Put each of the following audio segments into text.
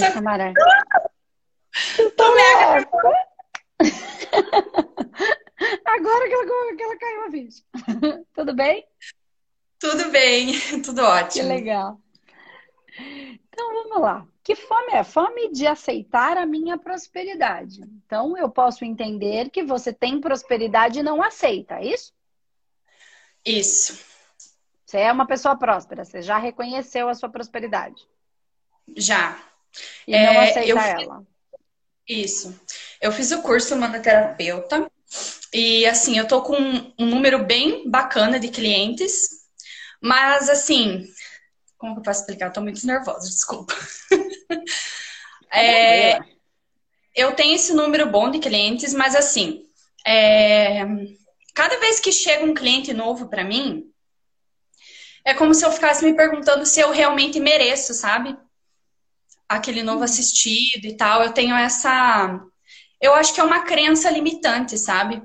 Sim. Samara. tô mega. Agora que ela, que ela caiu a ficha. Tudo bem? Tudo bem, tudo ótimo. Que legal. Então vamos lá. Que fome é? Fome de aceitar a minha prosperidade. Então eu posso entender que você tem prosperidade e não aceita, é isso? Isso. Você é uma pessoa próspera, você já reconheceu a sua prosperidade. Já. E é, não aceita ela. Isso. Eu fiz o curso manoterapeuta e assim, eu tô com um número bem bacana de clientes, mas assim, como que eu posso explicar? Eu tô muito nervosa, desculpa. é, eu tenho esse número bom de clientes, mas assim, é, cada vez que chega um cliente novo para mim, é como se eu ficasse me perguntando se eu realmente mereço, sabe? Aquele novo uhum. assistido e tal. Eu tenho essa. Eu acho que é uma crença limitante, sabe?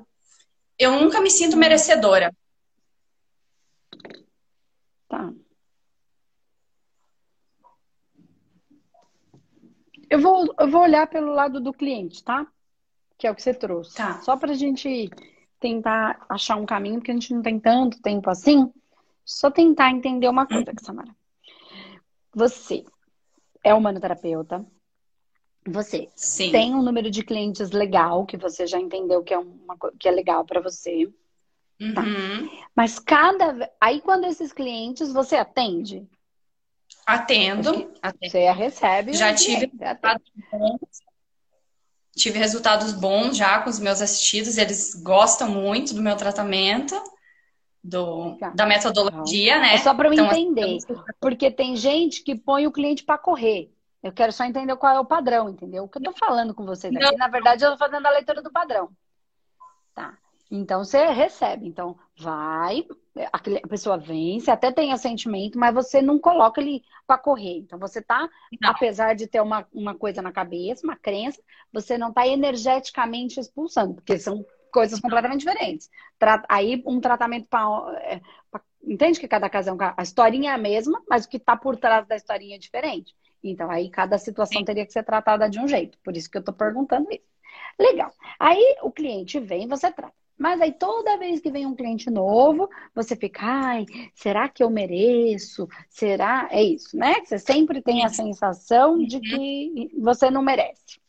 Eu nunca me sinto uhum. merecedora. Tá. Eu vou, eu vou olhar pelo lado do cliente, tá? Que é o que você trouxe. Tá. Só para a gente tentar achar um caminho, porque a gente não tem tanto tempo assim. Só tentar entender uma coisa, Samara. Você é humanoterapeuta. Você Sim. tem um número de clientes legal, que você já entendeu que é, uma, que é legal para você. Tá? Uhum. Mas cada. Aí, quando esses clientes você atende? Atendo. atendo. Você recebe. Já tive resultados bons. Tive resultados bons já com os meus assistidos. Eles gostam muito do meu tratamento do, tá. da metodologia, né? É só para eu então, entender. Assim, porque tem gente que põe o cliente para correr. Eu quero só entender qual é o padrão, entendeu? O que eu tô falando com vocês aqui, Não. na verdade, eu tô fazendo a leitura do padrão. Tá. Então você recebe. Então, vai, a pessoa vem, você até tem sentimento, mas você não coloca ele para correr. Então você tá, não. apesar de ter uma, uma coisa na cabeça, uma crença, você não tá energeticamente expulsando, porque são coisas completamente diferentes. Aí um tratamento para. É, entende que cada caso é um A historinha é a mesma, mas o que está por trás da historinha é diferente. Então, aí cada situação Sim. teria que ser tratada de um jeito. Por isso que eu estou perguntando isso. Legal. Aí o cliente vem, você trata. Mas aí toda vez que vem um cliente novo, você fica, ai, será que eu mereço? Será? É isso, né? Você sempre tem a sensação de uhum. que você não merece.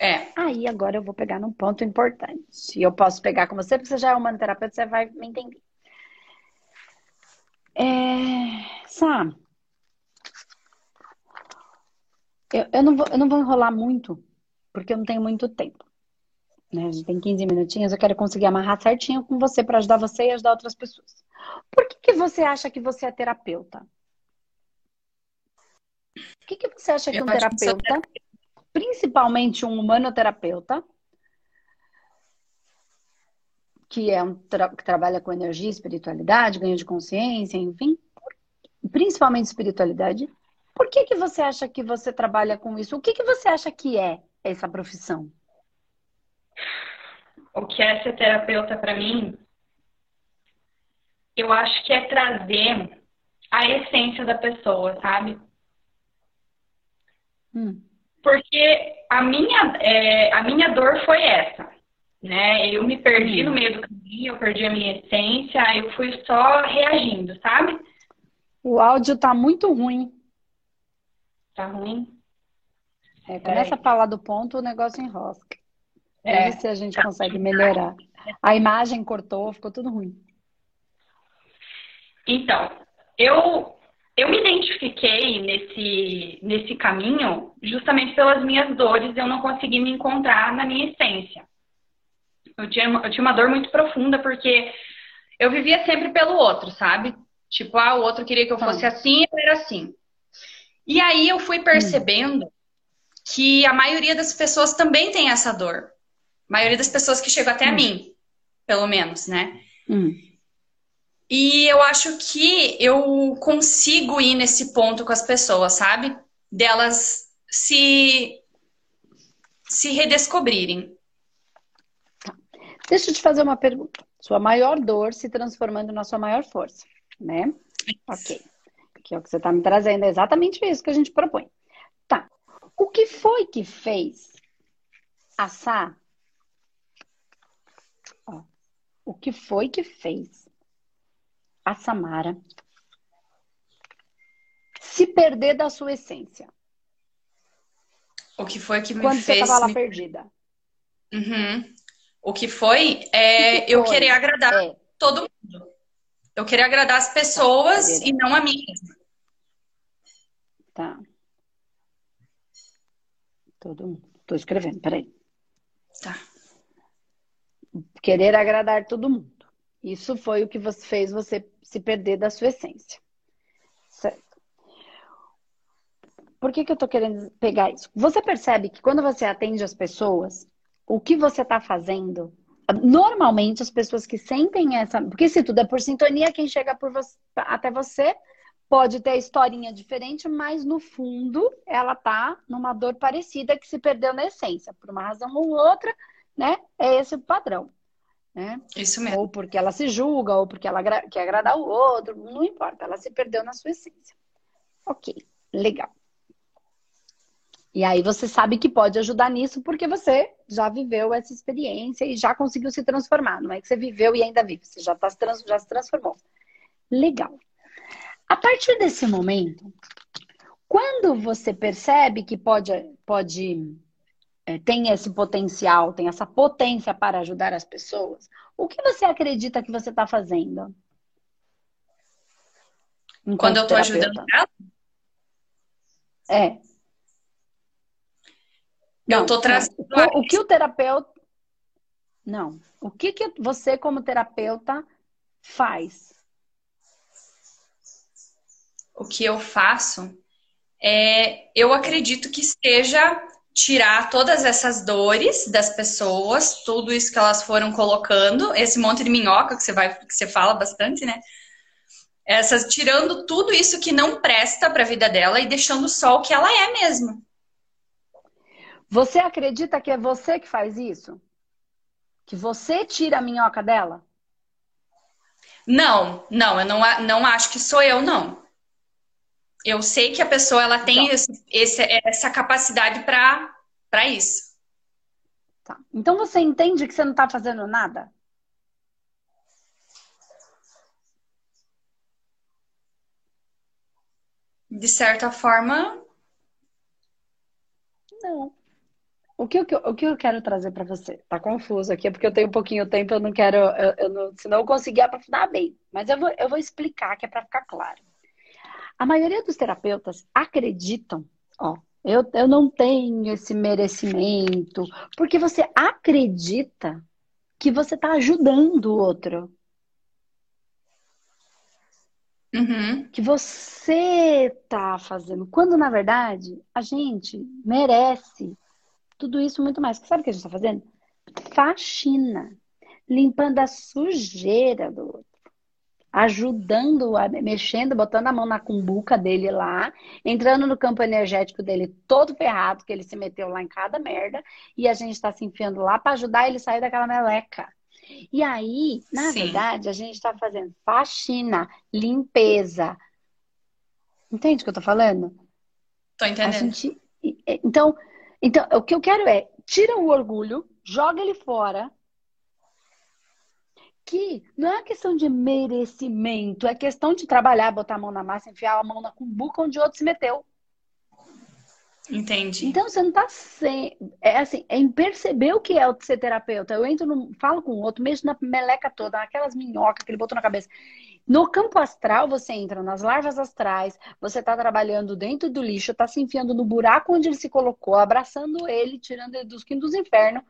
É. Aí agora eu vou pegar num ponto importante. E eu posso pegar com você, porque você já é humanoterapeuta, você vai me entender. É... Eu, eu, não vou, eu não vou enrolar muito, porque eu não tenho muito tempo. Né? A gente tem 15 minutinhos, eu quero conseguir amarrar certinho com você para ajudar você e ajudar outras pessoas. Por que, que você acha que você é terapeuta? Por que, que você acha que eu um terapeuta principalmente um humanoterapeuta, que é um tra que trabalha com energia, espiritualidade, ganho de consciência, enfim, principalmente espiritualidade. Por que que você acha que você trabalha com isso? O que que você acha que é essa profissão? O que é ser terapeuta para mim? Eu acho que é trazer a essência da pessoa, sabe? Hum. Porque a minha, é, a minha dor foi essa, né? Eu me perdi no meio do caminho, eu perdi a minha essência, eu fui só reagindo, sabe? O áudio tá muito ruim. Tá ruim? É, começa é. a falar do ponto, o negócio enrosca. É. Ver se a gente consegue melhorar. A imagem cortou, ficou tudo ruim. Então, eu eu me identifiquei nesse, nesse caminho justamente pelas minhas dores, eu não consegui me encontrar na minha essência. Eu tinha, eu tinha uma dor muito profunda porque eu vivia sempre pelo outro, sabe? Tipo, ah, o outro queria que eu tá. fosse assim, eu era assim. E aí eu fui percebendo hum. que a maioria das pessoas também tem essa dor. A maioria das pessoas que chegam até hum. a mim, pelo menos, né? Hum. E eu acho que eu consigo ir nesse ponto com as pessoas, sabe? Delas se se redescobrirem. Deixa eu te fazer uma pergunta. Sua maior dor se transformando na sua maior força, né? Ok. Que é o que você está me trazendo, é exatamente isso que a gente propõe. Tá. O que foi que fez a Sá? Ó, o que foi que fez a Samara se perder da sua essência? O que foi que me Quando fez. você estava lá me... perdida. Uhum. O que foi é que eu foi? querer agradar É. todo mundo. Eu querer agradar as pessoas Tá, e não a mim mesma. Tá. Todo mundo. Tô escrevendo, peraí. Tá. Querer agradar todo mundo. Isso foi o que você fez você se perder da sua essência. Certo. Por que, que eu tô querendo pegar isso? Você percebe que quando você atende as pessoas, o que você tá fazendo Normalmente, as pessoas que sentem essa. Porque se tudo é por sintonia, quem chega por você, até você pode ter a historinha diferente, mas no fundo ela tá numa dor parecida que se perdeu na essência, por uma razão ou outra, né? É esse o padrão. Né? Isso mesmo. Ou porque ela se julga, ou porque ela quer agradar o outro, não importa, ela se perdeu na sua essência. Ok, legal. E aí você sabe que pode ajudar nisso porque você já viveu essa experiência e já conseguiu se transformar. Não é que você viveu e ainda vive, você já, tá, já se transformou. Legal. A partir desse momento, quando você percebe que pode, pode é, tem esse potencial, tem essa potência para ajudar as pessoas, o que você acredita que você está fazendo? Quando eu estou ajudando ela? É. Não, eu tô trazendo. O, o que o terapeuta. Não. O que, que você, como terapeuta, faz? O que eu faço é. Eu acredito que seja tirar todas essas dores das pessoas, tudo isso que elas foram colocando, esse monte de minhoca que você vai, que você fala bastante, né? Essas tirando tudo isso que não presta para a vida dela e deixando só o que ela é mesmo. Você acredita que é você que faz isso? Que você tira a minhoca dela? Não, não, eu não, não acho que sou eu, não. Eu sei que a pessoa ela tem então, esse, esse, essa capacidade para isso. Tá. Então você entende que você não está fazendo nada? De certa forma. Não. O que, eu, o que eu quero trazer para você? Tá confuso aqui, porque eu tenho um pouquinho de tempo, eu não quero, eu, eu não, senão eu conseguir aprofundar bem. Mas eu vou, eu vou explicar, que é para ficar claro. A maioria dos terapeutas acreditam, ó, eu, eu não tenho esse merecimento, porque você acredita que você está ajudando o outro. Uhum. Que você tá fazendo. Quando, na verdade, a gente merece tudo isso muito mais. Sabe o que a gente está fazendo? Faxina. Limpando a sujeira do outro. Ajudando, mexendo, botando a mão na cumbuca dele lá, entrando no campo energético dele todo ferrado, que ele se meteu lá em cada merda, e a gente está se enfiando lá para ajudar ele a sair daquela meleca. E aí, na Sim. verdade, a gente está fazendo faxina, limpeza. Entende o que eu tô falando? Tô entendendo. Gente... Então, então, o que eu quero é, tira o orgulho, joga ele fora. Que não é questão de merecimento, é questão de trabalhar, botar a mão na massa, enfiar a mão na cumbuca onde o outro se meteu. Entendi. Então você não tá sem. É assim, é em perceber o que é o ser terapeuta. Eu entro no. falo com o outro, mexo na meleca toda, naquelas minhocas que ele botou na cabeça. No campo astral, você entra nas larvas astrais, você está trabalhando dentro do lixo, está se enfiando no buraco onde ele se colocou, abraçando ele, tirando ele dos quintos dos infernos.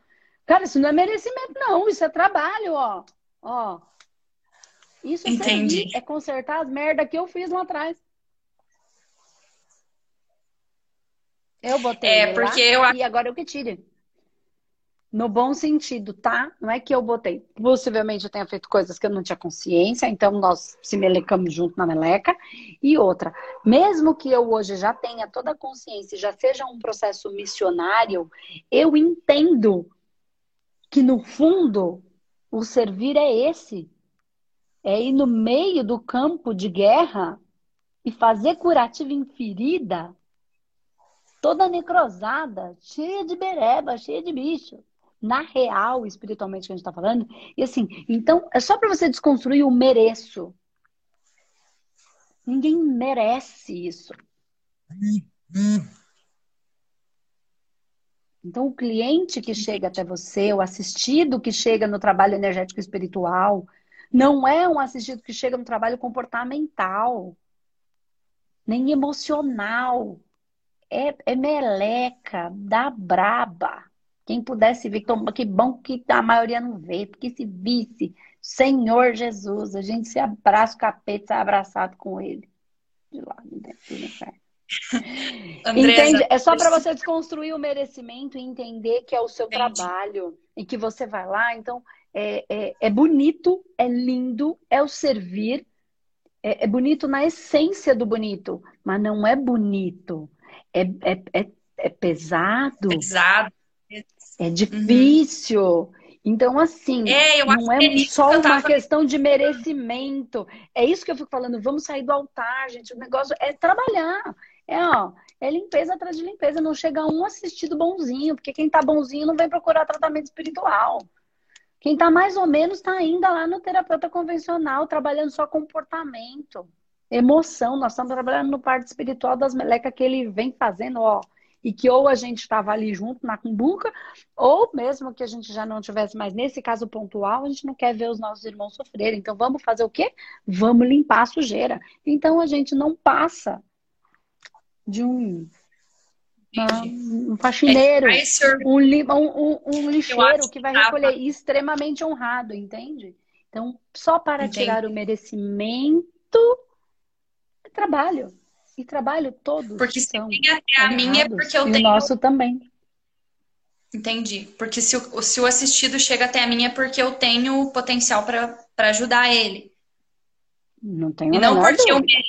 Cara, isso não é merecimento, não. Isso é trabalho, ó. Ó. Isso é, Entendi. É consertar as merdas que eu fiz lá atrás. Eu botei é, porque lá eu... e agora eu que tire. No bom sentido, tá? Não é que eu botei. Possivelmente eu tenha feito coisas que eu não tinha consciência, então nós se melecamos junto na meleca. E outra, mesmo que eu hoje já tenha toda a consciência, já seja um processo missionário, eu entendo que no fundo o servir é esse. É ir no meio do campo de guerra e fazer curativa em ferida toda necrosada, cheia de bereba, cheia de bicho. Na real, espiritualmente que a gente está falando. E assim, então, é só para você desconstruir o mereço. Ninguém merece isso. Então, o cliente que chega até você, o assistido que chega no trabalho energético espiritual, não é um assistido que chega no trabalho comportamental, nem emocional. É, é meleca, da braba. Quem pudesse ver, que bom que a maioria não vê, porque se visse, Senhor Jesus, a gente se abraça o capeta, se abraçado com ele. De lá, dentro do inferno. Entende? É só para você desconstruir o merecimento e entender que é o seu Entendi. trabalho e que você vai lá. Então, é, é, é bonito, é lindo, é o servir, é, é, bonito na essência do bonito, mas não é bonito. É, é, é, é pesado. Pesado. É difícil. Uhum. Então, assim, é, não é só uma tava... questão de merecimento. É isso que eu fico falando. Vamos sair do altar, gente. O negócio é trabalhar. É, ó, é limpeza atrás de limpeza. Não chega um assistido bonzinho, porque quem tá bonzinho não vem procurar tratamento espiritual. Quem tá mais ou menos está ainda lá no terapeuta convencional, trabalhando só comportamento, emoção. Nós estamos trabalhando no parte espiritual das melecas que ele vem fazendo, ó e que ou a gente estava ali junto na cumbuca, ou mesmo que a gente já não tivesse mais nesse caso pontual, a gente não quer ver os nossos irmãos sofrerem. Então vamos fazer o quê? Vamos limpar a sujeira. Então a gente não passa de um um faxineiro, é, um, um, um, lixeiro que vai recolher extremamente honrado, entende? Então, só para Entendi. tirar o merecimento, é trabalho. E trabalho todos. Porque se tem até a minha é porque eu e tenho. O nosso também. Entendi. Porque se o, se o assistido chega até a mim é porque eu tenho potencial para ajudar ele. Não tenho E não porque dúvida. eu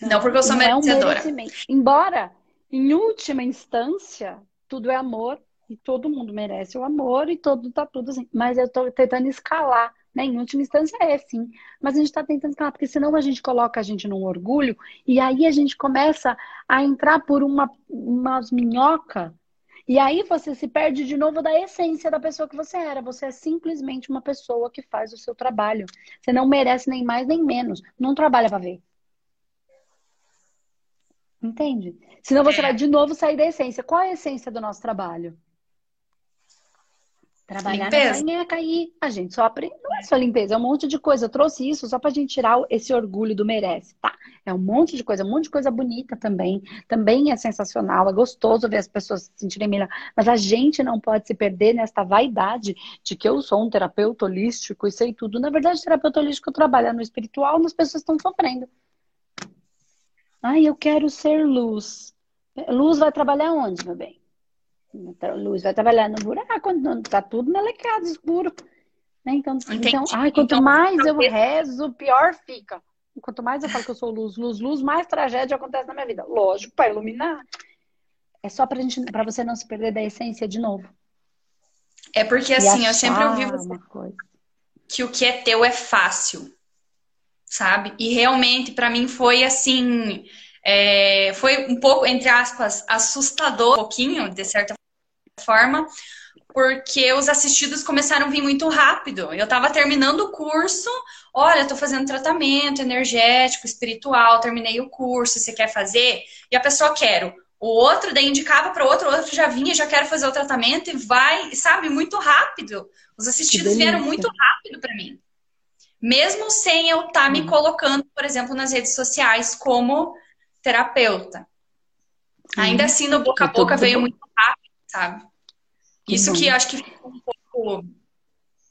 Não porque eu sou não merecedora. É um Embora, em última instância, tudo é amor e todo mundo merece o amor e todo tá tudo assim. Mas eu tô tentando escalar né? Em última instância é sim, mas a gente está tentando escalar, porque senão a gente coloca a gente num orgulho e aí a gente começa a entrar por uma umas minhoca e aí você se perde de novo da essência da pessoa que você era. Você é simplesmente uma pessoa que faz o seu trabalho. Você não merece nem mais nem menos. Não trabalha para ver. Entende? Senão você vai de novo sair da essência. Qual é a essência do nosso trabalho? Trabalhar limpeza. vai cair. A gente só aprende. Não é só limpeza, é um monte de coisa. Eu trouxe isso só pra gente tirar esse orgulho do merece. Tá. É um monte de coisa, um monte de coisa bonita também. Também é sensacional, é gostoso ver as pessoas se sentirem melhor. Mas a gente não pode se perder nesta vaidade de que eu sou um terapeuta holístico e sei tudo. Na verdade, terapeuta holístico trabalha no espiritual, mas as pessoas estão sofrendo. Ai, eu quero ser luz. Luz vai trabalhar onde, meu bem? Luz vai trabalhar no buraco, tá tudo melecado, escuro. Né? Então, então, ai, quanto então, mais eu rezo, pior fica. Quanto mais eu falo que eu sou luz, luz, luz, mais tragédia acontece na minha vida. Lógico, para iluminar. É só pra, gente, pra você não se perder da essência de novo. É porque, assim, eu sempre ouvi você que o que é teu é fácil, sabe? E realmente, para mim, foi assim. É, foi um pouco, entre aspas, assustador, um pouquinho, de certa forma, porque os assistidos começaram a vir muito rápido. Eu estava terminando o curso, olha, estou fazendo tratamento energético, espiritual, terminei o curso, você quer fazer? E a pessoa quer. O outro daí indicava para o outro, o outro já vinha, já quero fazer o tratamento e vai, sabe, muito rápido. Os assistidos vieram muito rápido para mim. Mesmo sem eu estar tá me uhum. colocando, por exemplo, nas redes sociais como terapeuta. Ainda assim, no boca a boca veio muito rápido sabe? Isso que acho que ficou um pouco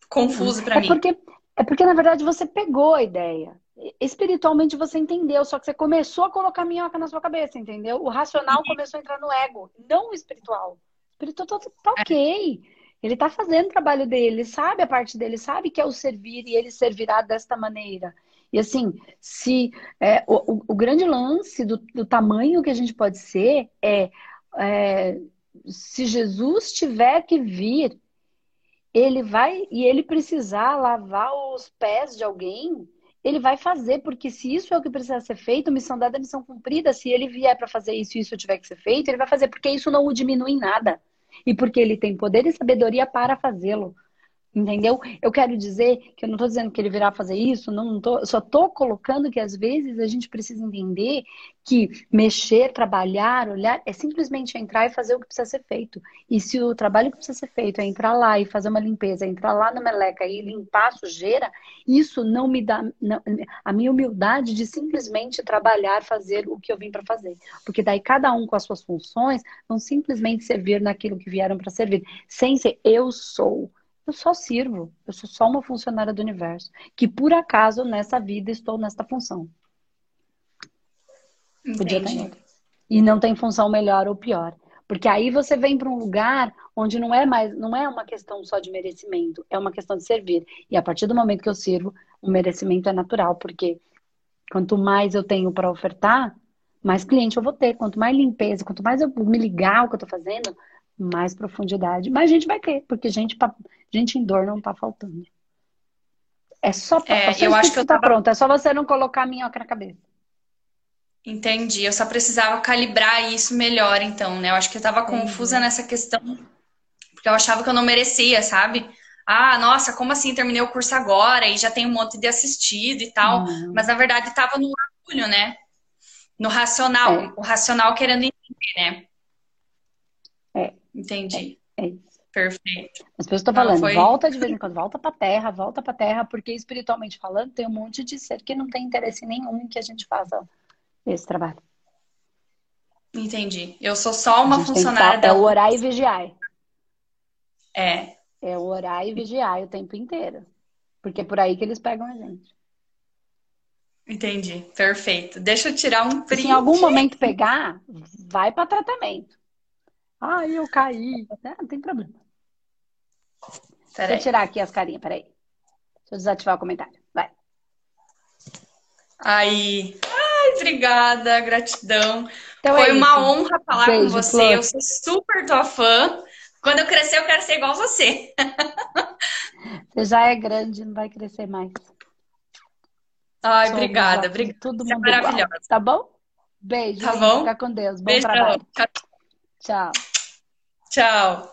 confuso para é mim. Porque, é porque, na verdade, você pegou a ideia. Espiritualmente você entendeu, só que você começou a colocar minhoca na sua cabeça, entendeu? O racional uhum. começou a entrar no ego, não o espiritual. O espiritual tá, tá ok. Ele tá fazendo o trabalho dele, ele sabe a parte dele, sabe que é o servir e ele servirá desta maneira. E assim, se é, o, o, o, grande lance do, do, tamanho que a gente pode ser é, é se Jesus tiver que vir, ele vai e ele precisar lavar os pés de alguém, ele vai fazer, porque se isso é o que precisa ser feito, missão dada, missão cumprida. Se ele vier para fazer isso e isso tiver que ser feito, ele vai fazer, porque isso não o diminui em nada. E porque ele tem poder e sabedoria para fazê-lo. Entendeu? Eu quero dizer que eu não estou dizendo que ele virá fazer isso, não, tô, só estou colocando que às vezes a gente precisa entender que mexer, trabalhar, olhar, é simplesmente entrar e fazer o que precisa ser feito. E se o trabalho que precisa ser feito é entrar lá e fazer uma limpeza, entrar lá na meleca e limpar a sujeira, isso não me dá não, a minha humildade de simplesmente trabalhar, fazer o que eu vim para fazer. Porque daí cada um com as suas funções vão simplesmente servir naquilo que vieram para servir, sem ser eu sou. Eu só sirvo, eu sou só uma funcionária do universo, que por acaso nessa vida estou nesta função. Podia ter E não tem função melhor ou pior. Porque aí você vem para um lugar onde não é mais, não é uma questão só de merecimento, é uma questão de servir. E a partir do momento que eu sirvo, o merecimento é natural, porque quanto mais eu tenho para ofertar, mais cliente eu vou ter. Quanto mais limpeza, quanto mais eu me ligar o que eu estou fazendo, mais profundidade. Mas a gente vai ter, porque gente, gente em dor não está faltando. É só, é, é só eu acho que eu tá tava... pronto, é só você não colocar minhoca na cabeça. Entendi. Eu só precisava calibrar isso melhor, então, né? Eu acho que eu tava confusa nessa questão, porque eu achava que eu não merecia, sabe? Ah, nossa, como assim terminei o curso agora e já tem um monte de assistido e tal. Uhum. Mas na verdade tava no orgulho, né? No racional, é. o racional querendo entender, né? É. Entendi. É, é isso. Perfeito. As pessoas estão falando, foi... volta de vez em quando, volta para a terra, volta para a terra, porque espiritualmente falando, tem um monte de ser que não tem interesse nenhum em que a gente faça esse trabalho. Entendi. Eu sou só uma funcionária da. É o orar e vigiar. É. É o orar e vigiar o tempo inteiro. Porque é por aí que eles pegam a gente. Entendi. Perfeito. Deixa eu tirar um print. Se em algum momento pegar, vai para tratamento. Ah, eu caí. Não tem problema. Pera Deixa eu tirar aqui as carinhas, peraí. Deixa eu desativar o comentário. Vai. Aí. Ai, obrigada, gratidão. Então Foi é uma honra falar Beijo, com você. Flor. Eu sou super tua fã. Quando eu crescer, eu quero ser igual você. Você já é grande, não vai crescer mais. Ai, obrigada, obrigada. Tudo mundo é maravilhosa. Igual, tá bom? Beijo. Tá bom? Fica com Deus. Bom Beijo trabalho. Tchau. Tchau.